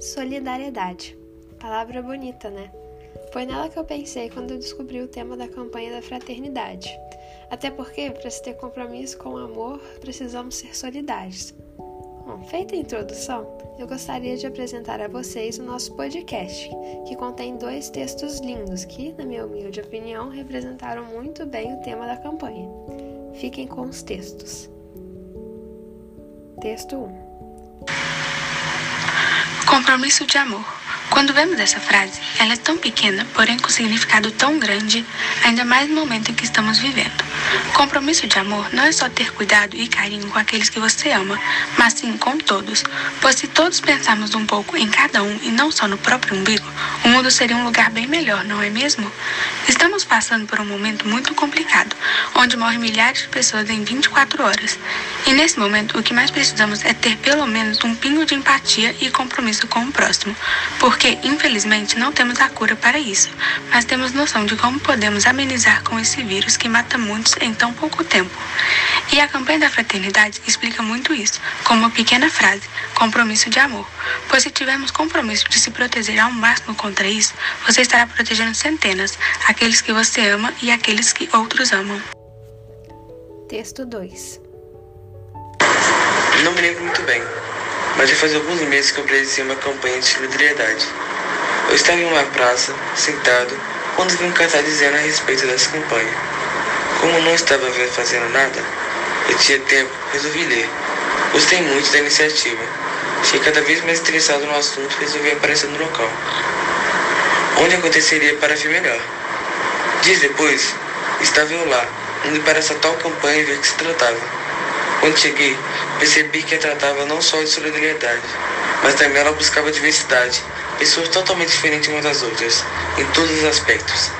Solidariedade. Palavra bonita, né? Foi nela que eu pensei quando descobri o tema da campanha da fraternidade. Até porque, para se ter compromisso com o amor, precisamos ser solidários. Bom, feita a introdução, eu gostaria de apresentar a vocês o nosso podcast, que contém dois textos lindos que, na minha humilde opinião, representaram muito bem o tema da campanha. Fiquem com os textos. Texto 1 Compromisso de amor. Quando vemos essa frase, ela é tão pequena, porém com significado tão grande, ainda mais no momento em que estamos vivendo. Compromisso de amor não é só ter cuidado e carinho com aqueles que você ama, mas sim com todos. Pois se todos pensarmos um pouco em cada um e não só no próprio umbigo, o mundo seria um lugar bem melhor, não é mesmo? Estamos passando por um momento muito complicado, onde morrem milhares de pessoas em 24 horas. E nesse momento, o que mais precisamos é ter pelo menos um pingo de empatia e compromisso com o próximo, porque infelizmente não temos a cura para isso, mas temos noção de como podemos amenizar com esse vírus que mata muitos em tão pouco tempo. E a campanha da fraternidade explica muito isso, com uma pequena frase: compromisso de amor. Pois se tivermos compromisso de se proteger ao máximo contra isso, você estará protegendo centenas, aqueles que você ama e aqueles que outros amam. Texto 2 Não me lembro muito bem, mas já faz alguns meses que eu presenciei uma campanha de solidariedade. Eu estava em uma praça, sentado, quando vi um cartaz dizendo a respeito dessa campanha. Como não estava fazendo nada, eu tinha tempo, resolvi ler. Gostei muito da iniciativa. Fiquei cada vez mais interessado no assunto e resolvi aparecer no local. Onde aconteceria para ver melhor. Dias depois, estava eu lá, indo para essa tal campanha e ver o que se tratava. Quando cheguei, percebi que tratava não só de solidariedade, mas também ela buscava diversidade, pessoas totalmente diferentes umas das outras, em todos os aspectos.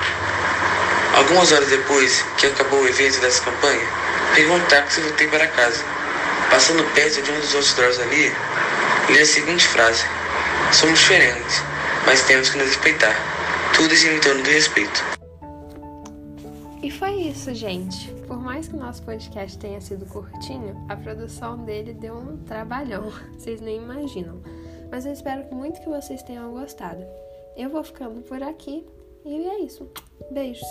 Algumas horas depois que acabou o evento dessa campanha, peguei um táxi e voltei para casa. Passando perto de um dos outros drogas ali, li a seguinte frase: Somos diferentes, mas temos que nos respeitar. Tudo isso em torno do respeito. E foi isso, gente. Por mais que o nosso podcast tenha sido curtinho, a produção dele deu um trabalhão, vocês nem imaginam. Mas eu espero muito que vocês tenham gostado. Eu vou ficando por aqui e é isso. Beijos!